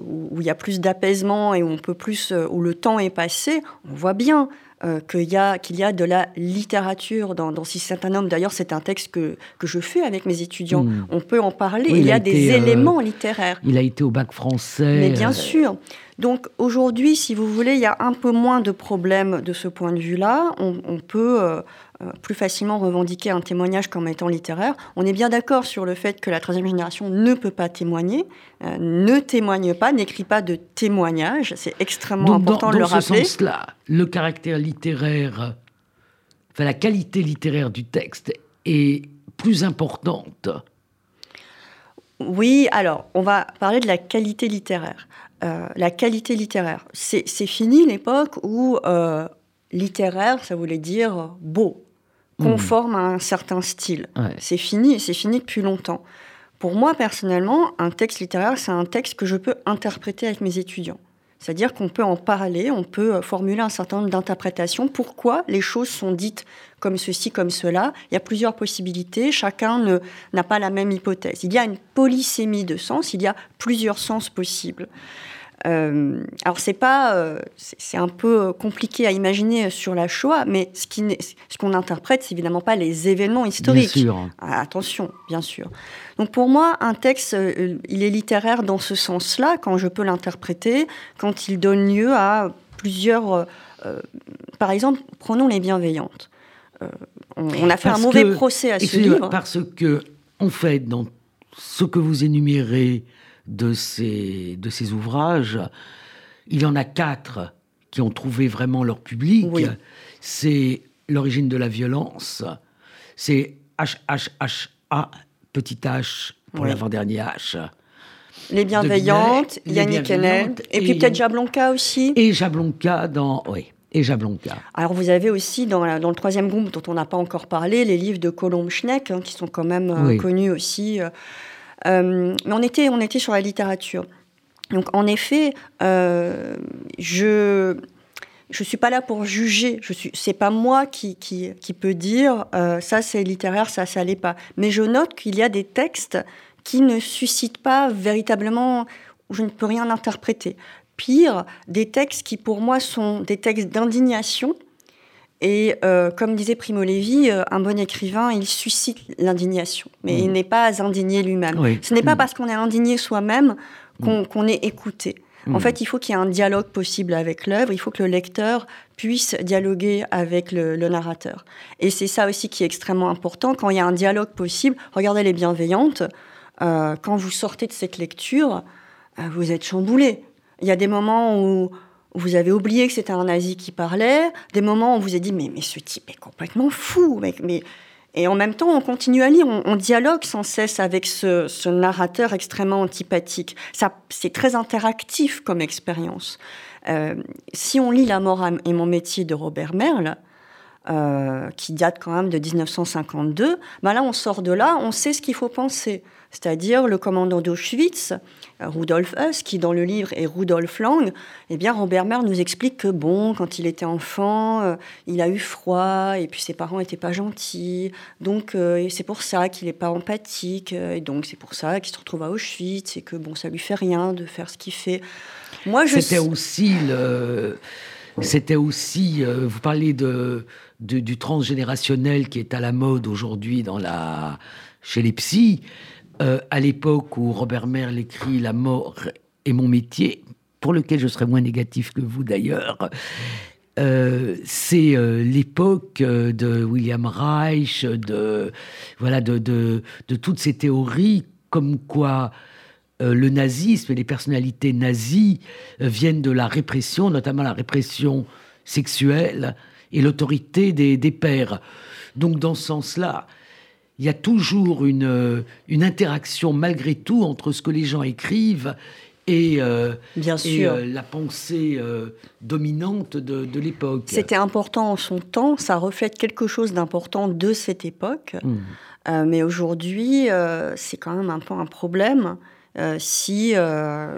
où il y a plus d'apaisement et où on peut plus, euh, où le temps est passé, on voit bien euh, qu'il y, a, qu'il y a de la littérature dans, dans Si c'est un homme. D'ailleurs, c'est un texte que, que je fais avec mes étudiants. Hmm. On peut en parler. il, y a, des euh, éléments littéraires. Il a été au bac français. Mais bien sûr. Donc aujourd'hui, si vous voulez, il y a un peu moins de problèmes de ce point de vue-là. On, peut euh, euh, plus facilement revendiquer un témoignage comme étant littéraire. On est bien d'accord sur le fait que la troisième génération ne peut pas témoigner, euh, ne témoigne pas, n'écrit pas de témoignage. C'est extrêmement important de le rappeler. Dans ce sens-là, le caractère littéraire, enfin la qualité littéraire du texte est plus importante. Oui, alors on va parler de la qualité littéraire. Euh, la qualité littéraire, c'est fini l'époque où littéraire, ça voulait dire beau, conforme à un certain style. C'est fini, c'est fini depuis longtemps. Pour moi, personnellement, un texte littéraire, c'est un texte que je peux interpréter avec mes étudiants. C'est-à-dire qu'on peut en parler, on peut euh, formuler un certain nombre d'interprétations. Pourquoi les choses sont dites comme ceci, comme cela? Il y a plusieurs possibilités. Chacun n'a pas la même hypothèse. Il y a une polysémie de sens. Il y a plusieurs sens possibles. Euh, alors c'est pas, euh, c'est un peu compliqué à imaginer sur la Shoah, mais ce qui, ce qu'on interprète, c'est évidemment pas les événements historiques. Bien sûr. Ah, attention, bien sûr. Donc pour moi, un texte, euh, il est littéraire dans ce sens-là, quand je peux l'interpréter, quand il donne lieu à plusieurs... par exemple, prenons les bienveillantes. On, a fait un mauvais procès à ce livre. Parce que, en fait, dans ce que vous énumérez, de ces, de ces ouvrages, il y en a quatre qui ont trouvé vraiment leur public. C'est L'origine de la violence, c'est HHHA, petit H pour l'avant-dernier H. Les bienveillantes, Yannick Enel, et, puis peut-être Jablonka aussi. Et Jablonka dans. Oui. Et Jablonka. Alors vous avez aussi dans, dans le troisième groupe dont on n'a pas encore parlé les livres de Colombe Schneck hein, qui sont quand même euh, connus aussi. Euh, mais on était, on était sur la littérature. Donc en effet, euh, je je suis pas là pour juger. Je suis, c'est pas moi qui, qui, peut dire euh, ça c'est littéraire, ça ça l'est pas. Mais je note qu'il y a des textes qui ne suscitent pas véritablement, je ne peux rien interpréter. Pire, des textes qui pour moi sont des textes d'indignation et euh, comme disait Primo Levi, euh, un bon écrivain, il suscite l'indignation, mais il mm. n'est pas indigné lui-même. Ce n'est pas mm. parce qu'on est indigné soi-même qu'on mm. est écouté. En fait, il faut qu'il y ait un dialogue possible avec l'œuvre, il faut que le lecteur puisse dialoguer avec le, narrateur. Et c'est ça aussi qui est extrêmement important. Quand il y a un dialogue possible, regardez les bienveillantes, euh, quand vous sortez de cette lecture, vous êtes chamboulé. Il y a des moments où vous avez oublié que c'était un nazi qui parlait, des moments où on vous a dit mais, ce type est complètement fou. Mais... Et en même temps, on continue à lire, on, dialogue sans cesse avec ce, narrateur extrêmement antipathique. Ça, c'est très interactif comme expérience. Euh, si on lit La mort et mon métier de Robert Merle, euh, qui date quand même de 1952, ben là, on sort de là, on sait ce qu'il faut penser. C'est-à-dire le commandant d'Auschwitz, Rudolf Huss, qui dans le livre est Rudolf Lang, eh bien Robert Merle nous explique que bon, quand il était enfant, euh, il a eu froid et puis ses parents n'étaient pas gentils, donc euh, c'est pour ça qu'il n'est pas empathique euh, et donc c'est pour ça qu'il se retrouve à Auschwitz et que bon, ça lui fait rien de faire ce qu'il fait. Moi, je c'était aussi le, c'était aussi, vous parlez de, du transgénérationnel qui est à la mode aujourd'hui dans la chez les psys. Euh, à l'époque où Robert Merle écrit La mort est mon métier, pour lequel je serais moins négatif que vous d'ailleurs, euh, c'est euh, l'époque de William Reich, de, voilà, de, de, toutes ces théories comme quoi le nazisme et les personnalités nazies viennent de la répression, notamment la répression sexuelle et l'autorité des, des pères. Donc dans ce sens-là, il y a toujours une, euh, une interaction malgré tout entre ce que les gens écrivent et, euh, Bien sûr. Euh, la pensée dominante de, de l'époque. C'était important en son temps, ça reflète quelque chose d'important de cette époque. Mmh. mais aujourd'hui, c'est quand même un peu un problème si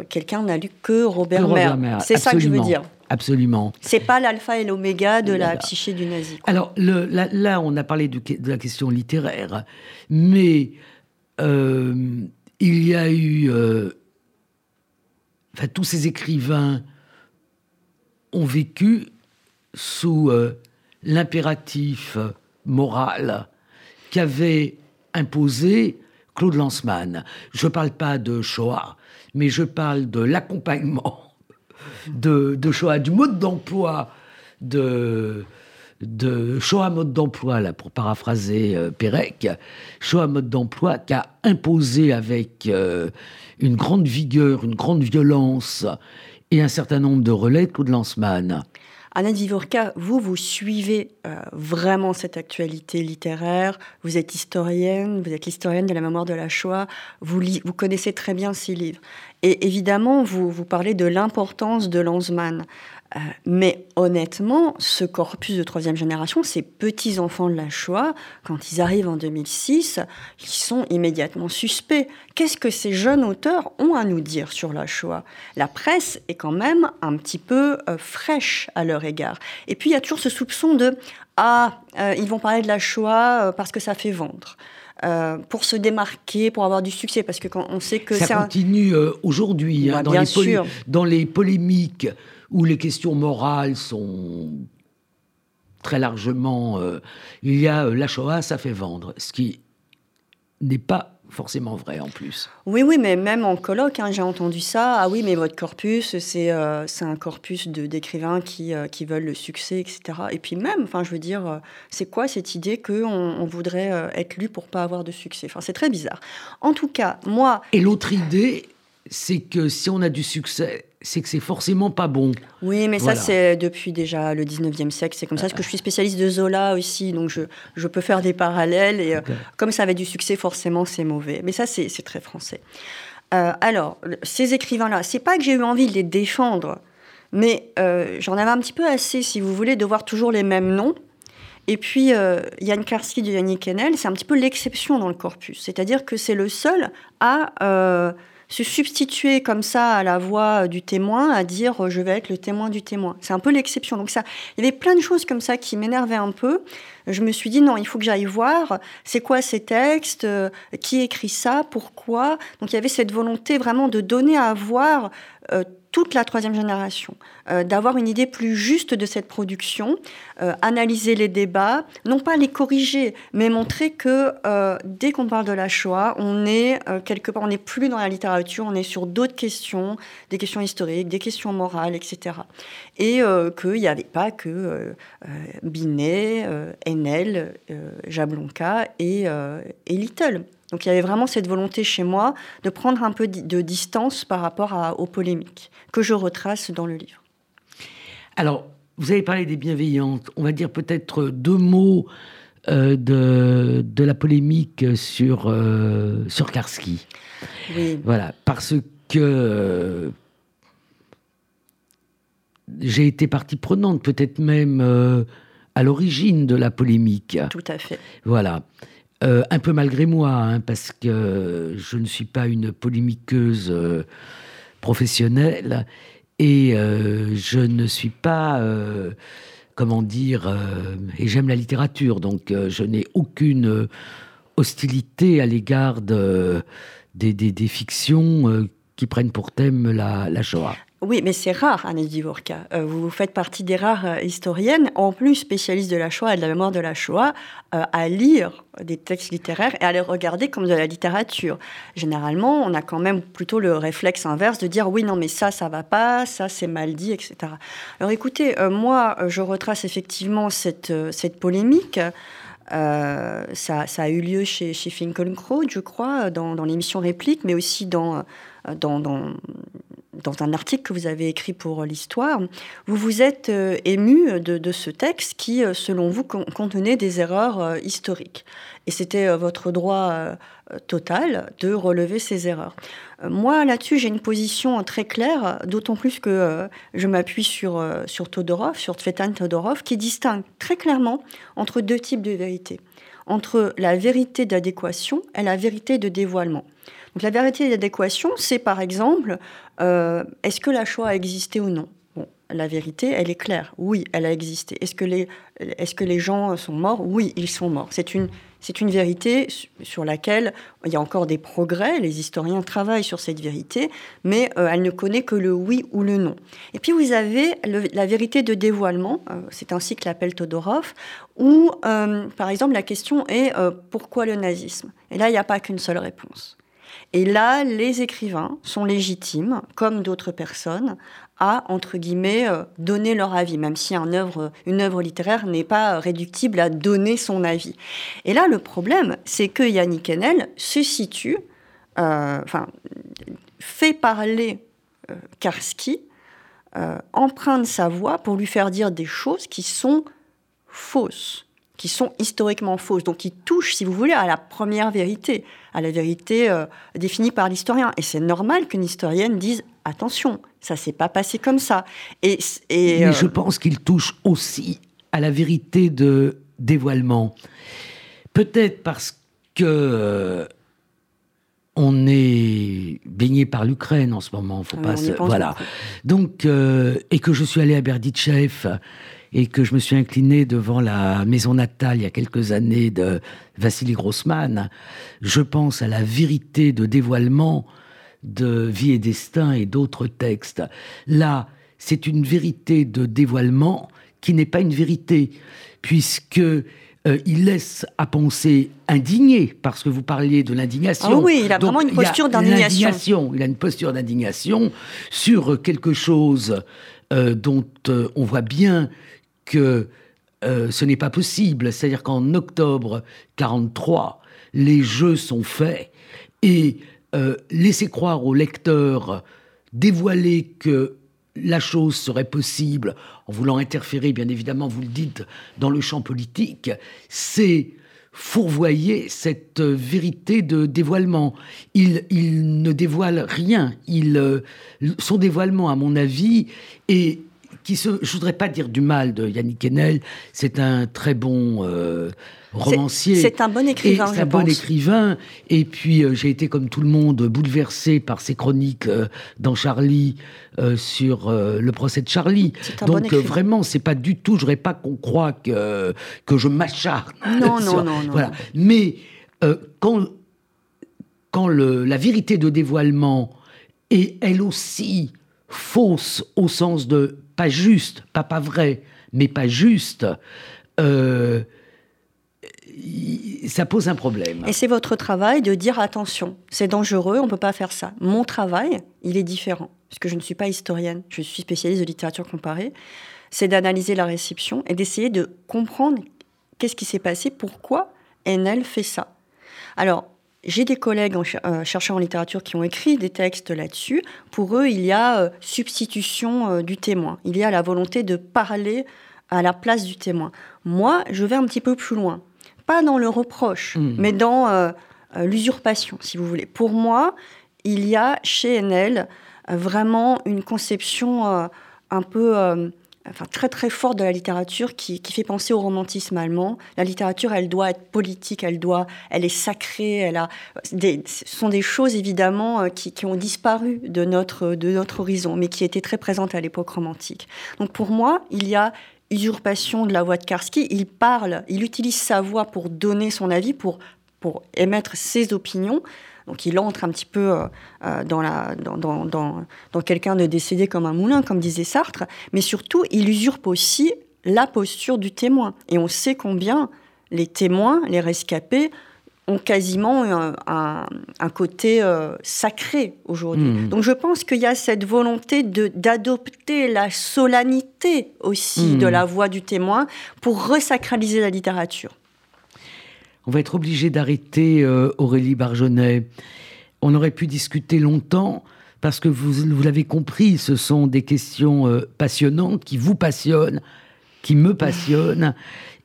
quelqu'un n'a lu que Robert, Robert C'est ça que je veux dire. Absolument. C'est pas l'alpha et l'oméga de la psyché du nazi. Alors le, là, on a parlé de, la question littéraire, mais euh, il y a eu, euh, enfin tous ces écrivains ont vécu sous euh, l'impératif moral qu'avait imposé Claude Lanzmann. Je ne parle pas de Shoah, mais je parle de l'accompagnement de, Shoah, du mode d'emploi de, Shoah mode d'emploi, là, pour paraphraser euh, Pérec, Shoah mode d'emploi qui a imposé avec euh, une grande vigueur, une grande violence et un certain nombre de relais de Lanzmann. Anna Divorka, vous, vous suivez euh, vraiment cette actualité littéraire. Vous êtes historienne, vous êtes l'historienne de la mémoire de la Shoah. Vous, vous connaissez très bien ces livres. Et évidemment, vous, vous parlez de l'importance de Lanzmann. Euh, mais honnêtement, ce corpus de troisième génération, ces petits-enfants de la Shoah, quand ils arrivent en 2006, ils sont immédiatement suspects. Qu'est-ce que ces jeunes auteurs ont à nous dire sur la Shoah? La presse est quand même un petit peu euh, fraîche à leur égard. Et puis il y a toujours ce soupçon de ah, euh, ils vont parler de la Shoah parce que ça fait vendre. pour se démarquer, pour avoir du succès, parce que quand on sait que ça continue aujourd'hui hein, dans les polémiques où les questions morales sont très largement... Euh, il y a euh, la Shoah, ça fait vendre, ce qui n'est pas forcément vrai en plus. Oui, oui, mais même en colloque, hein, j'ai entendu ça. Ah oui, mais votre corpus, c'est euh, un corpus d'écrivains qui, qui veulent le succès, etc. Et puis même, enfin, je veux dire, c'est quoi cette idée qu'on on voudrait être lu pour pas avoir de succès? Enfin, c'est très bizarre. En tout cas, moi... Et l'autre idée, c'est que si on a du succès, c'est que c'est forcément pas bon. Oui, mais ça, c'est depuis déjà le 19e siècle. C'est comme ça. Parce que je suis spécialiste de Zola aussi, donc je, je peux faire des parallèles. Et euh, comme ça avait du succès, forcément, c'est mauvais. Mais ça, c'est très français. Euh, alors, ces écrivains-là, c'est pas que j'ai eu envie de les défendre, mais euh, j'en avais un petit peu assez, si vous voulez, de voir toujours les mêmes noms. Et puis, Yann Karski de Yannick Enel, c'est un petit peu l'exception dans le corpus. C'est-à-dire que c'est le seul à se substituer comme ça à la voix du témoin, à dire euh, je vais être le témoin du témoin. C'est un peu l'exception. Donc ça, il y avait plein de choses comme ça qui m'énervaient un peu. Je me suis dit non, il faut que j'aille voir c'est quoi ces textes, euh, qui écrit ça, pourquoi? Donc il y avait cette volonté vraiment de donner à voir euh, toute la troisième génération, euh, d'avoir une idée plus juste de cette production, euh, analyser les débats, non pas les corriger, mais montrer que euh, dès qu'on parle de la Shoah, on est quelque part, on n'est plus dans la littérature, on est sur d'autres questions, des questions historiques, des questions morales, etc. Et qu'il n'y avait pas que Binet, Enel, Jablonka et, et Little. Donc il y avait vraiment cette volonté chez moi de prendre un peu de distance par rapport aux polémiques que je retrace dans le livre. Alors, vous avez parlé des bienveillantes. On va dire peut-être deux mots euh, de, de, la polémique sur, euh, sur Karski. Oui. Voilà, parce que euh, j'ai été partie prenante, peut-être même à l'origine de la polémique. Tout à fait. Voilà. Euh, un peu malgré moi, hein, parce que je ne suis pas une polémiqueuse euh, professionnelle et euh, je ne suis pas, comment dire, et j'aime la littérature, donc je n'ai aucune hostilité à l'égard de, des, fictions qui prennent pour thème la Shoah. Oui, mais c'est rare, Annette Divorka. Euh, vous faites partie des rares euh, historiennes, en plus spécialistes de la Shoah et de la mémoire de la Shoah, euh, à lire des textes littéraires et à les regarder comme de la littérature. Généralement, on a quand même plutôt le réflexe inverse de dire oui, non, mais ça, ça va pas, ça, c'est mal dit, etc. Alors écoutez, moi, je retrace effectivement cette, cette polémique. ça, a eu lieu chez, chez Finkelkraut, je crois, dans, l'émission Réplique, mais aussi dans, dans, dans un article que vous avez écrit pour l'histoire, vous vous êtes euh, ému de, ce texte qui, euh, selon vous, contenait des erreurs euh, historiques. Et c'était votre droit total de relever ces erreurs. Moi, là-dessus, j'ai une position très claire, d'autant plus que je m'appuie sur, Todorov, sur Tvetan Todorov, qui distingue très clairement entre deux types de vérités. Entre la vérité d'adéquation et la vérité de dévoilement. Donc la vérité d'adéquation, c'est par exemple, euh, est-ce que la Shoah a existé ou non? Bon, La vérité, elle est claire. Oui, elle a existé. Est-ce que les, est-ce que les gens sont morts? Oui, ils sont morts. C'est une, c'est une vérité sur laquelle il y a encore des progrès. Les historiens travaillent sur cette vérité, mais euh, elle ne connaît que le oui ou le non. Et puis vous avez la vérité de dévoilement, euh, c'est ainsi que l'appelle Todorov, où, par exemple, la question est pourquoi le nazisme? Et là, il n'y a pas qu'une seule réponse. Et là, les écrivains sont légitimes, comme d'autres personnes, à, entre guillemets, euh, donner leur avis, même si une œuvre, littéraire n'est pas réductible à donner son avis. Et là, le problème, c'est que Yannick Enel se situe, euh, fait parler euh, Karski, emprunte sa voix pour lui faire dire des choses qui sont fausses. Qui sont historiquement fausses, donc qui touchent, si vous voulez, à la première vérité, à la vérité euh, définie par l'historien. Et c'est normal qu'une historienne dise attention, ça s'est pas passé comme ça. Et, Mais je pense qu'il touche aussi à la vérité de dévoilement. Peut-être parce que euh, on est baigné par l'Ukraine en ce moment, faut pas se... voilà. Donc euh, et que je suis allé à Berdichev et que je me suis incliné devant la maison natale il y a quelques années de Vassili Grossman, je pense à la vérité de dévoilement de Vie et Destin et d'autres textes. Là, c'est une vérité de dévoilement qui n'est pas une vérité, puisque euh, il laisse à penser indigné, parce que vous parliez de l'indignation. Ah oui, il a vraiment une posture d'indignation. Il a une posture d'indignation sur quelque chose euh, dont euh, on voit bien que ce n'est pas possible. C'est-à-dire qu'en octobre 43, les jeux sont faits et laisser croire au lecteur, dévoiler que la chose serait possible en voulant interférer, bien évidemment, vous le dites, dans le champ politique, c'est fourvoyer cette vérité de dévoilement. Il, ne dévoile rien. Il, euh, son dévoilement, à mon avis, est qui se, je voudrais pas dire du mal de Yannick Enel, c'est un très bon euh, romancier. C'est un bon écrivain. C'est un bon écrivain. Et puis euh, j'ai été comme tout le monde bouleversé par ses chroniques euh, dans Charlie sur le procès de Charlie. Donc vraiment, c'est pas du tout. Je voudrais pas qu'on croie que que je m'acharne. Non, non, non, non, Voilà. Mais quand quand le, la vérité de dévoilement est elle aussi fausse au sens de pas juste, pas pas vrai, mais pas juste, euh, ça pose un problème. Et c'est votre travail de dire attention, c'est dangereux, on ne peut pas faire ça. Mon travail, il est différent, puisque je ne suis pas historienne, je suis spécialiste de littérature comparée, c'est d'analyser la réception et d'essayer de comprendre qu'est-ce qui s'est passé, pourquoi NL fait ça. Alors, j'ai des collègues en euh, chercheurs en littérature qui ont écrit des textes là-dessus. Pour eux, il y a euh, substitution euh, du témoin. Il y a la volonté de parler à la place du témoin. Moi, je vais un petit peu plus loin. Pas dans le reproche, mmh. mais dans l'usurpation, si vous voulez. Pour moi, il y a chez Enel vraiment une conception un peu enfin, très très forte de la littérature qui, qui, fait penser au romantisme allemand. La littérature, elle doit être politique, elle doit, elle est sacrée, elle a ce sont des choses évidemment euh, qui, qui, ont disparu de notre de notre horizon, mais qui étaient très présentes à l'époque romantique. Donc pour moi, il y a usurpation de la voix de Karski. Il parle, il utilise sa voix pour donner son avis, pour pour émettre ses opinions. Donc il entre un petit peu euh, euh, dans, la, dans, dans, dans, quelqu'un de décédé comme un moulin, comme disait Sartre, mais surtout il usurpe aussi la posture du témoin. Et on sait combien les témoins, les rescapés, ont quasiment un, un, côté euh, sacré aujourd'hui. Hmm. Donc je pense qu'il y a cette volonté d'adopter la solennité aussi hmm. de la voix du témoin pour resacraliser la littérature on va être obligé d'arrêter euh, Aurélie Barjonnet. On aurait pu discuter longtemps parce que vous, l'avez compris, ce sont des questions euh, passionnantes qui vous passionnent, qui me passionnent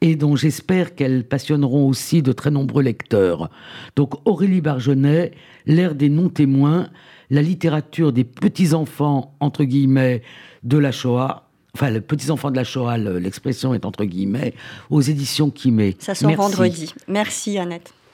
et dont j'espère qu'elles passionneront aussi de très nombreux lecteurs. Donc Aurélie Barjonnet, l'ère des non-témoins, la littérature des petits-enfants, entre guillemets, de la Shoah, enfin, les petits-enfants de la Shoah, l'expression est entre guillemets, aux éditions Kimé. Ça sort vendredi. Merci Annette.